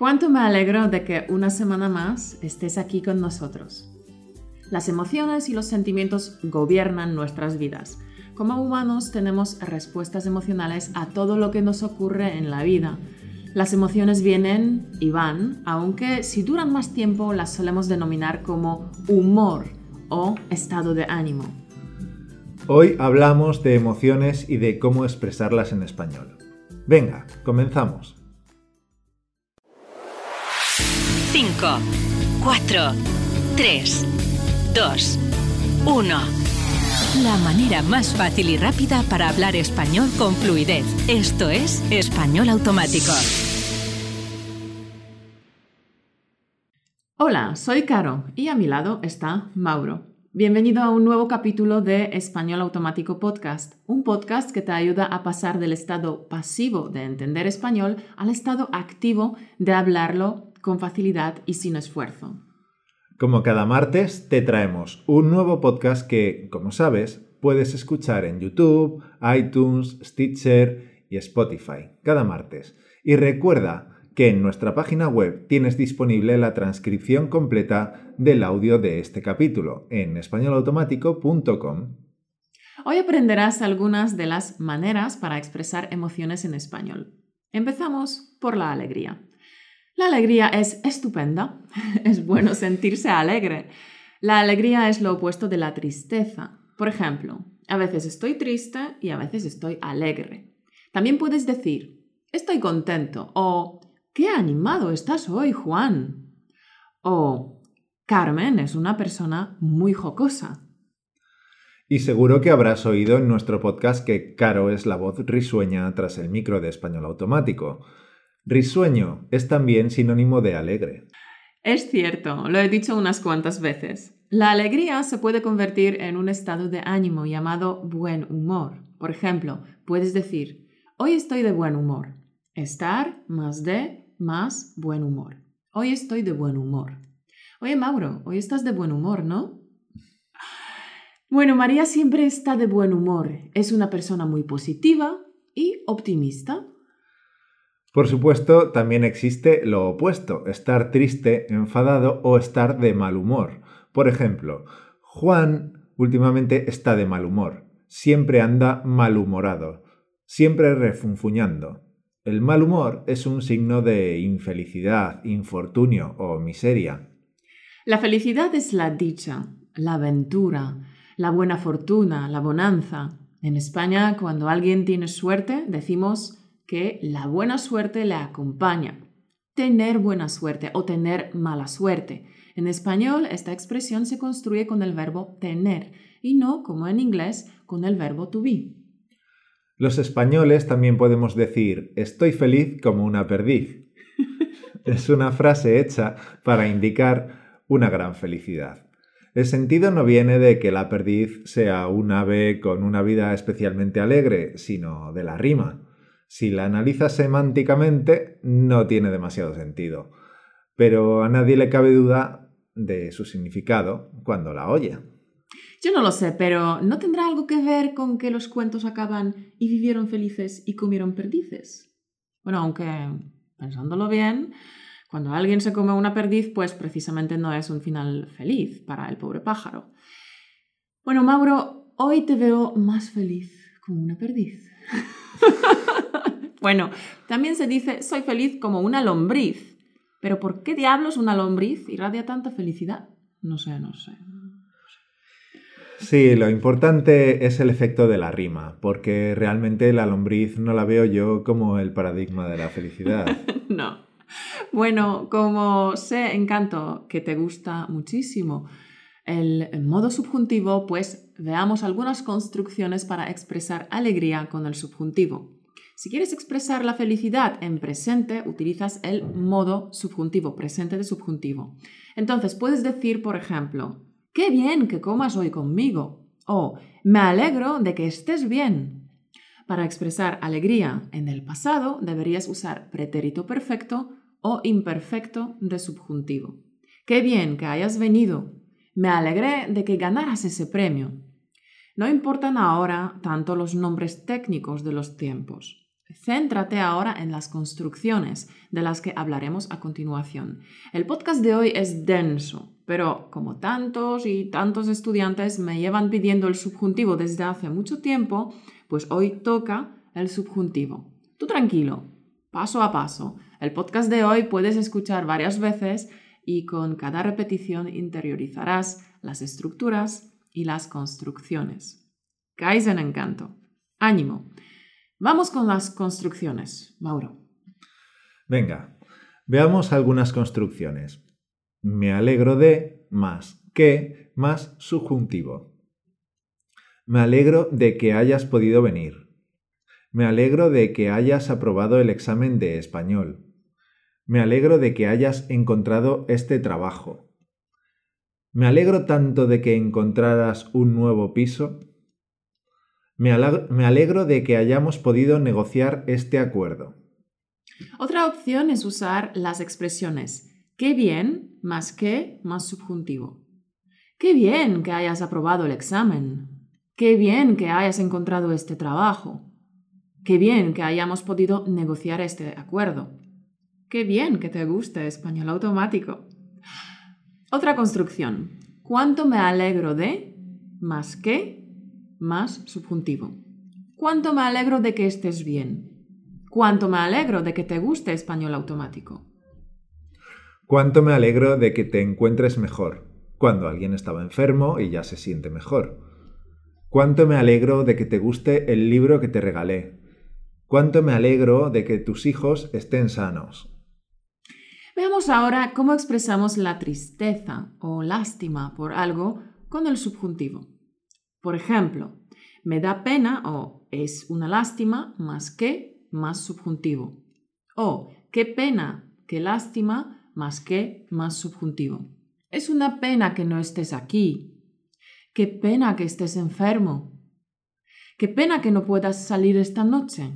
Cuánto me alegro de que una semana más estés aquí con nosotros. Las emociones y los sentimientos gobiernan nuestras vidas. Como humanos tenemos respuestas emocionales a todo lo que nos ocurre en la vida. Las emociones vienen y van, aunque si duran más tiempo las solemos denominar como humor o estado de ánimo. Hoy hablamos de emociones y de cómo expresarlas en español. Venga, comenzamos. 5, 4, 3, 2, 1. La manera más fácil y rápida para hablar español con fluidez. Esto es Español Automático. Hola, soy Caro y a mi lado está Mauro. Bienvenido a un nuevo capítulo de Español Automático Podcast, un podcast que te ayuda a pasar del estado pasivo de entender español al estado activo de hablarlo con facilidad y sin esfuerzo. Como cada martes, te traemos un nuevo podcast que, como sabes, puedes escuchar en YouTube, iTunes, Stitcher y Spotify cada martes. Y recuerda que en nuestra página web tienes disponible la transcripción completa del audio de este capítulo en españolautomático.com. Hoy aprenderás algunas de las maneras para expresar emociones en español. Empezamos por la alegría. La alegría es estupenda. Es bueno sentirse alegre. La alegría es lo opuesto de la tristeza. Por ejemplo, a veces estoy triste y a veces estoy alegre. También puedes decir, estoy contento o qué animado estás hoy, Juan. O Carmen es una persona muy jocosa. Y seguro que habrás oído en nuestro podcast que Caro es la voz risueña tras el micro de español automático. Risueño es también sinónimo de alegre. Es cierto, lo he dicho unas cuantas veces. La alegría se puede convertir en un estado de ánimo llamado buen humor. Por ejemplo, puedes decir, hoy estoy de buen humor. Estar más de más buen humor. Hoy estoy de buen humor. Oye, Mauro, hoy estás de buen humor, ¿no? Bueno, María siempre está de buen humor. Es una persona muy positiva y optimista. Por supuesto, también existe lo opuesto, estar triste, enfadado o estar de mal humor. Por ejemplo, Juan últimamente está de mal humor, siempre anda malhumorado, siempre refunfuñando. El mal humor es un signo de infelicidad, infortunio o miseria. La felicidad es la dicha, la aventura, la buena fortuna, la bonanza. En España, cuando alguien tiene suerte, decimos que la buena suerte le acompaña. Tener buena suerte o tener mala suerte. En español, esta expresión se construye con el verbo tener y no, como en inglés, con el verbo to be. Los españoles también podemos decir estoy feliz como una perdiz. es una frase hecha para indicar una gran felicidad. El sentido no viene de que la perdiz sea un ave con una vida especialmente alegre, sino de la rima. Si la analizas semánticamente, no tiene demasiado sentido, pero a nadie le cabe duda de su significado cuando la oye. Yo no lo sé, pero ¿no tendrá algo que ver con que los cuentos acaban y vivieron felices y comieron perdices? Bueno, aunque pensándolo bien, cuando alguien se come una perdiz, pues precisamente no es un final feliz para el pobre pájaro. Bueno, Mauro, hoy te veo más feliz como una perdiz. bueno, también se dice soy feliz como una lombriz. Pero ¿por qué diablos una lombriz irradia tanta felicidad? No sé, no sé. Sí, lo importante es el efecto de la rima, porque realmente la lombriz no la veo yo como el paradigma de la felicidad. no. Bueno, como sé, encanto, que te gusta muchísimo el modo subjuntivo, pues veamos algunas construcciones para expresar alegría con el subjuntivo. Si quieres expresar la felicidad en presente, utilizas el modo subjuntivo, presente de subjuntivo. Entonces puedes decir, por ejemplo, qué bien que comas hoy conmigo o me alegro de que estés bien. Para expresar alegría en el pasado deberías usar pretérito perfecto o imperfecto de subjuntivo. Qué bien que hayas venido. Me alegré de que ganaras ese premio. No importan ahora tanto los nombres técnicos de los tiempos. Céntrate ahora en las construcciones de las que hablaremos a continuación. El podcast de hoy es denso, pero como tantos y tantos estudiantes me llevan pidiendo el subjuntivo desde hace mucho tiempo, pues hoy toca el subjuntivo. Tú tranquilo, paso a paso. El podcast de hoy puedes escuchar varias veces y con cada repetición interiorizarás las estructuras y las construcciones. Caes en encanto. Ánimo. Vamos con las construcciones, Mauro. Venga, veamos algunas construcciones. Me alegro de más que más subjuntivo. Me alegro de que hayas podido venir. Me alegro de que hayas aprobado el examen de español. Me alegro de que hayas encontrado este trabajo. Me alegro tanto de que encontraras un nuevo piso. Me alegro de que hayamos podido negociar este acuerdo. Otra opción es usar las expresiones qué bien más que más subjuntivo. Qué bien que hayas aprobado el examen. Qué bien que hayas encontrado este trabajo. Qué bien que hayamos podido negociar este acuerdo. Qué bien que te guste español automático. Otra construcción. ¿Cuánto me alegro de más que más subjuntivo. ¿Cuánto me alegro de que estés bien? ¿Cuánto me alegro de que te guste español automático? ¿Cuánto me alegro de que te encuentres mejor? Cuando alguien estaba enfermo y ya se siente mejor. ¿Cuánto me alegro de que te guste el libro que te regalé? ¿Cuánto me alegro de que tus hijos estén sanos? Veamos ahora cómo expresamos la tristeza o lástima por algo con el subjuntivo. Por ejemplo, me da pena o es una lástima más que más subjuntivo. O qué pena, qué lástima más que más subjuntivo. Es una pena que no estés aquí. Qué pena que estés enfermo. Qué pena que no puedas salir esta noche.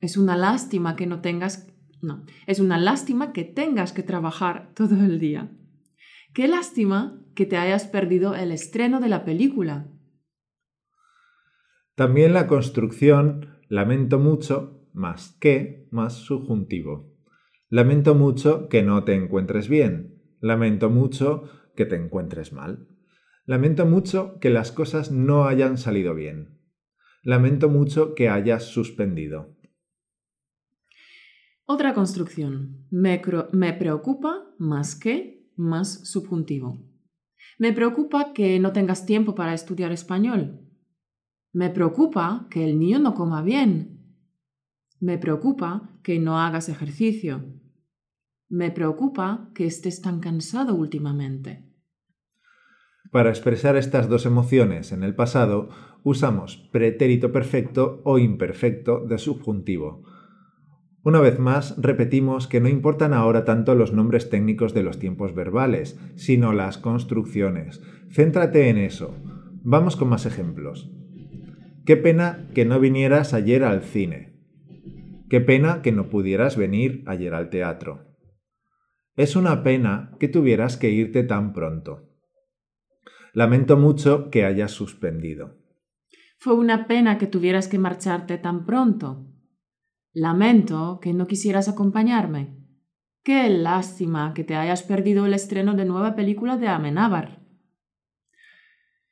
Es una lástima que no tengas... No, es una lástima que tengas que trabajar todo el día. Qué lástima que te hayas perdido el estreno de la película. También la construcción lamento mucho más que más subjuntivo. Lamento mucho que no te encuentres bien. Lamento mucho que te encuentres mal. Lamento mucho que las cosas no hayan salido bien. Lamento mucho que hayas suspendido. Otra construcción. Me, me preocupa más que más subjuntivo. Me preocupa que no tengas tiempo para estudiar español. Me preocupa que el niño no coma bien. Me preocupa que no hagas ejercicio. Me preocupa que estés tan cansado últimamente. Para expresar estas dos emociones en el pasado, usamos pretérito perfecto o imperfecto de subjuntivo una vez más, repetimos que no importan ahora tanto los nombres técnicos de los tiempos verbales, sino las construcciones. Céntrate en eso. Vamos con más ejemplos. Qué pena que no vinieras ayer al cine. Qué pena que no pudieras venir ayer al teatro. Es una pena que tuvieras que irte tan pronto. Lamento mucho que hayas suspendido. Fue una pena que tuvieras que marcharte tan pronto. Lamento que no quisieras acompañarme. Qué lástima que te hayas perdido el estreno de nueva película de Amenábar.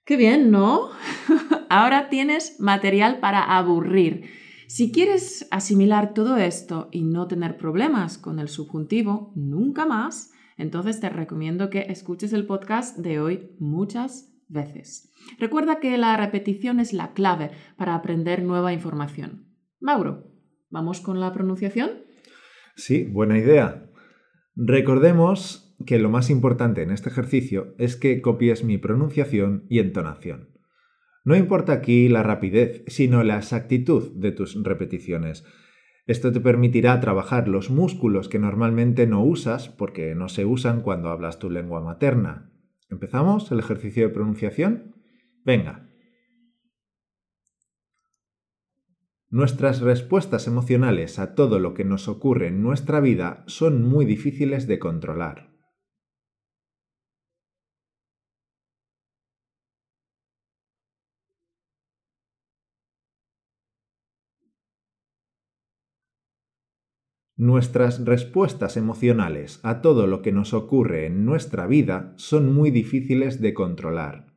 Qué bien, ¿no? Ahora tienes material para aburrir. Si quieres asimilar todo esto y no tener problemas con el subjuntivo nunca más, entonces te recomiendo que escuches el podcast de hoy muchas veces. Recuerda que la repetición es la clave para aprender nueva información. Mauro, ¿Vamos con la pronunciación? Sí, buena idea. Recordemos que lo más importante en este ejercicio es que copies mi pronunciación y entonación. No importa aquí la rapidez, sino la exactitud de tus repeticiones. Esto te permitirá trabajar los músculos que normalmente no usas porque no se usan cuando hablas tu lengua materna. ¿Empezamos el ejercicio de pronunciación? Venga, Nuestras respuestas emocionales a todo lo que nos ocurre en nuestra vida son muy difíciles de controlar. Nuestras respuestas emocionales a todo lo que nos ocurre en nuestra vida son muy difíciles de controlar.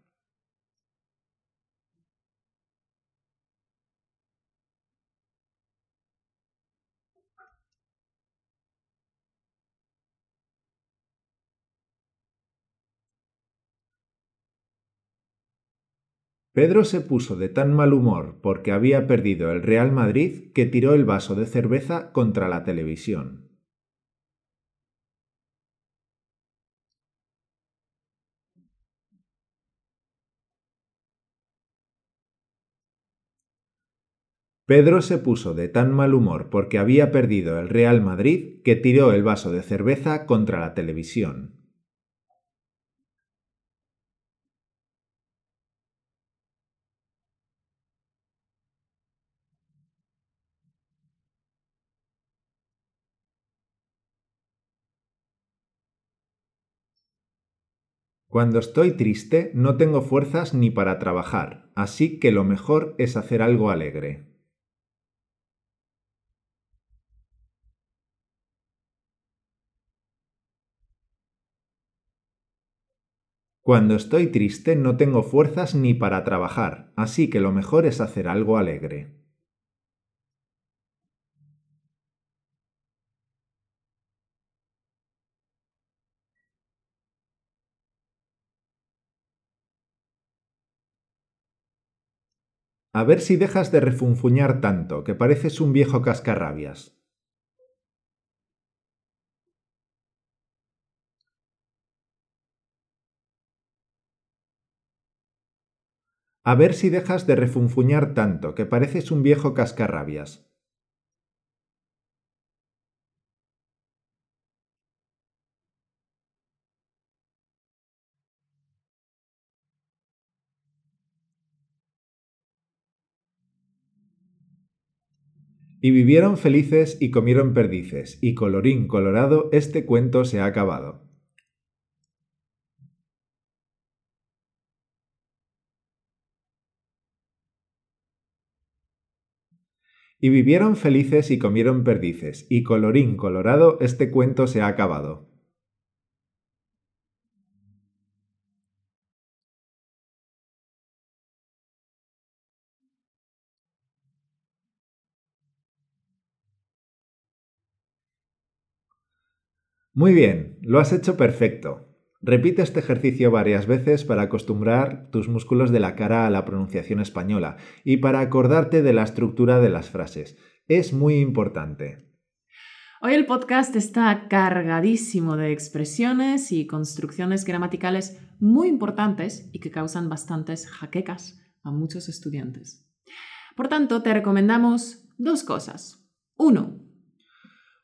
Pedro se puso de tan mal humor porque había perdido el Real Madrid que tiró el vaso de cerveza contra la televisión. Pedro se puso de tan mal humor porque había perdido el Real Madrid que tiró el vaso de cerveza contra la televisión. Cuando estoy triste no tengo fuerzas ni para trabajar, así que lo mejor es hacer algo alegre. Cuando estoy triste no tengo fuerzas ni para trabajar, así que lo mejor es hacer algo alegre. A ver si dejas de refunfuñar tanto, que pareces un viejo cascarrabias. A ver si dejas de refunfuñar tanto, que pareces un viejo cascarrabias. Y vivieron felices y comieron perdices, y colorín colorado, este cuento se ha acabado. Y vivieron felices y comieron perdices, y colorín colorado, este cuento se ha acabado. Muy bien, lo has hecho perfecto. Repite este ejercicio varias veces para acostumbrar tus músculos de la cara a la pronunciación española y para acordarte de la estructura de las frases. Es muy importante. Hoy el podcast está cargadísimo de expresiones y construcciones gramaticales muy importantes y que causan bastantes jaquecas a muchos estudiantes. Por tanto, te recomendamos dos cosas. Uno.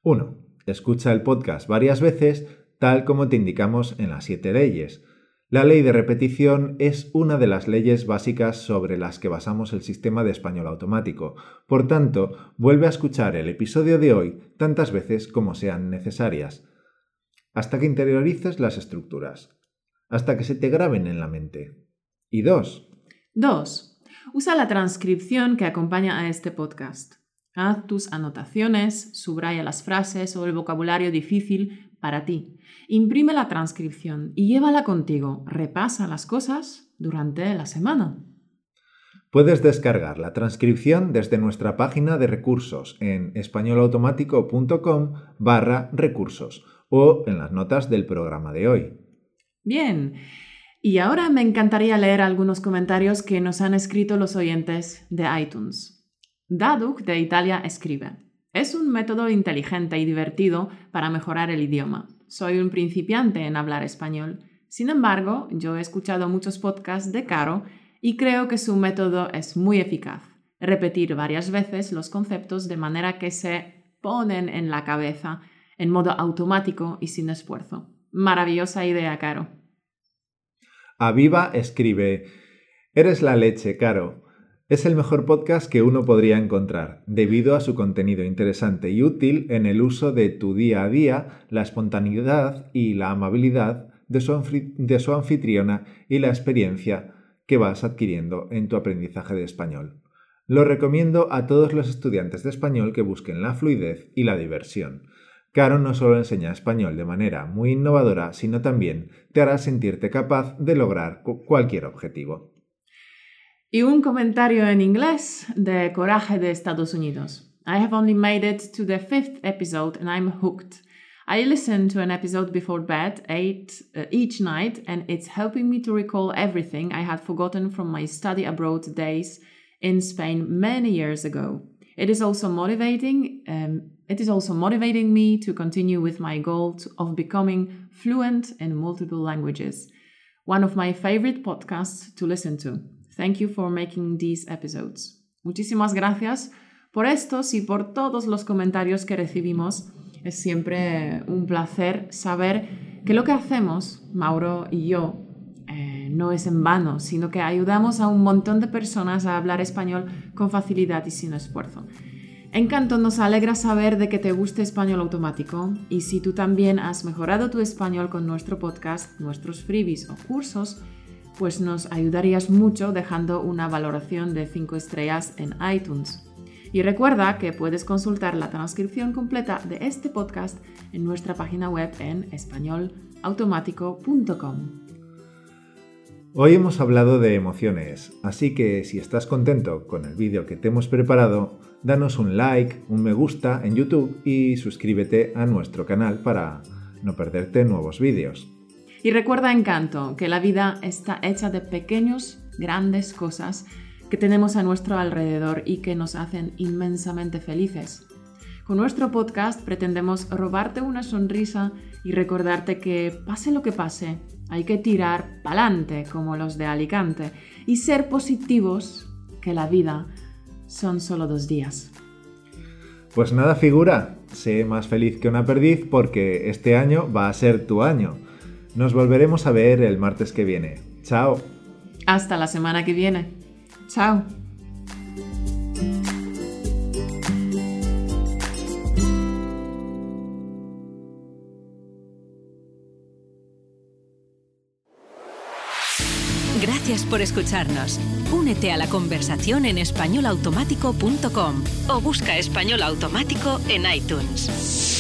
Uno. Escucha el podcast varias veces, tal como te indicamos en las siete leyes. La ley de repetición es una de las leyes básicas sobre las que basamos el sistema de español automático. Por tanto, vuelve a escuchar el episodio de hoy tantas veces como sean necesarias, hasta que interiorices las estructuras, hasta que se te graben en la mente. Y dos. Dos. Usa la transcripción que acompaña a este podcast. Haz tus anotaciones, subraya las frases o el vocabulario difícil para ti. Imprime la transcripción y llévala contigo. Repasa las cosas durante la semana. Puedes descargar la transcripción desde nuestra página de recursos en españolautomático.com barra recursos o en las notas del programa de hoy. Bien, y ahora me encantaría leer algunos comentarios que nos han escrito los oyentes de iTunes. Daduk de Italia escribe, es un método inteligente y divertido para mejorar el idioma. Soy un principiante en hablar español. Sin embargo, yo he escuchado muchos podcasts de Caro y creo que su método es muy eficaz. Repetir varias veces los conceptos de manera que se ponen en la cabeza en modo automático y sin esfuerzo. Maravillosa idea, Caro. Aviva escribe, Eres la leche, Caro. Es el mejor podcast que uno podría encontrar, debido a su contenido interesante y útil en el uso de tu día a día, la espontaneidad y la amabilidad de su, anfitriona y la experiencia que vas adquiriendo en tu aprendizaje de español. Lo recomiendo a todos los estudiantes de español que busquen la fluidez y la diversión. Caro no solo enseña español de manera muy innovadora, sino también te hará sentirte capaz de lograr cualquier objetivo. Y un comentario en inglés de Coraje de Estados Unidos. I have only made it to the fifth episode and I'm hooked. I listen to an episode before bed eight, uh, each night, and it's helping me to recall everything I had forgotten from my study abroad days in Spain many years ago. It is also motivating. Um, it is also motivating me to continue with my goal to, of becoming fluent in multiple languages. One of my favorite podcasts to listen to. Thank you for making these episodes. Muchísimas gracias por estos y por todos los comentarios que recibimos. Es siempre un placer saber que lo que hacemos, Mauro y yo, eh, no es en vano, sino que ayudamos a un montón de personas a hablar español con facilidad y sin esfuerzo. Encanto, nos alegra saber de que te guste español automático y si tú también has mejorado tu español con nuestro podcast, nuestros freebies o cursos, pues nos ayudarías mucho dejando una valoración de 5 estrellas en iTunes. Y recuerda que puedes consultar la transcripción completa de este podcast en nuestra página web en españolautomático.com. Hoy hemos hablado de emociones, así que si estás contento con el vídeo que te hemos preparado, danos un like, un me gusta en YouTube y suscríbete a nuestro canal para no perderte nuevos vídeos. Y recuerda, encanto, que la vida está hecha de pequeños, grandes cosas que tenemos a nuestro alrededor y que nos hacen inmensamente felices. Con nuestro podcast pretendemos robarte una sonrisa y recordarte que pase lo que pase, hay que tirar pa'lante como los de Alicante y ser positivos, que la vida son solo dos días. Pues nada, figura, sé más feliz que una perdiz porque este año va a ser tu año. Nos volveremos a ver el martes que viene. Chao. Hasta la semana que viene. Chao. Gracias por escucharnos. Únete a la conversación en españolautomático.com o busca español automático en iTunes.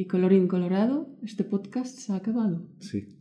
Y colorín colorado, este podcast se ha acabado. Sí.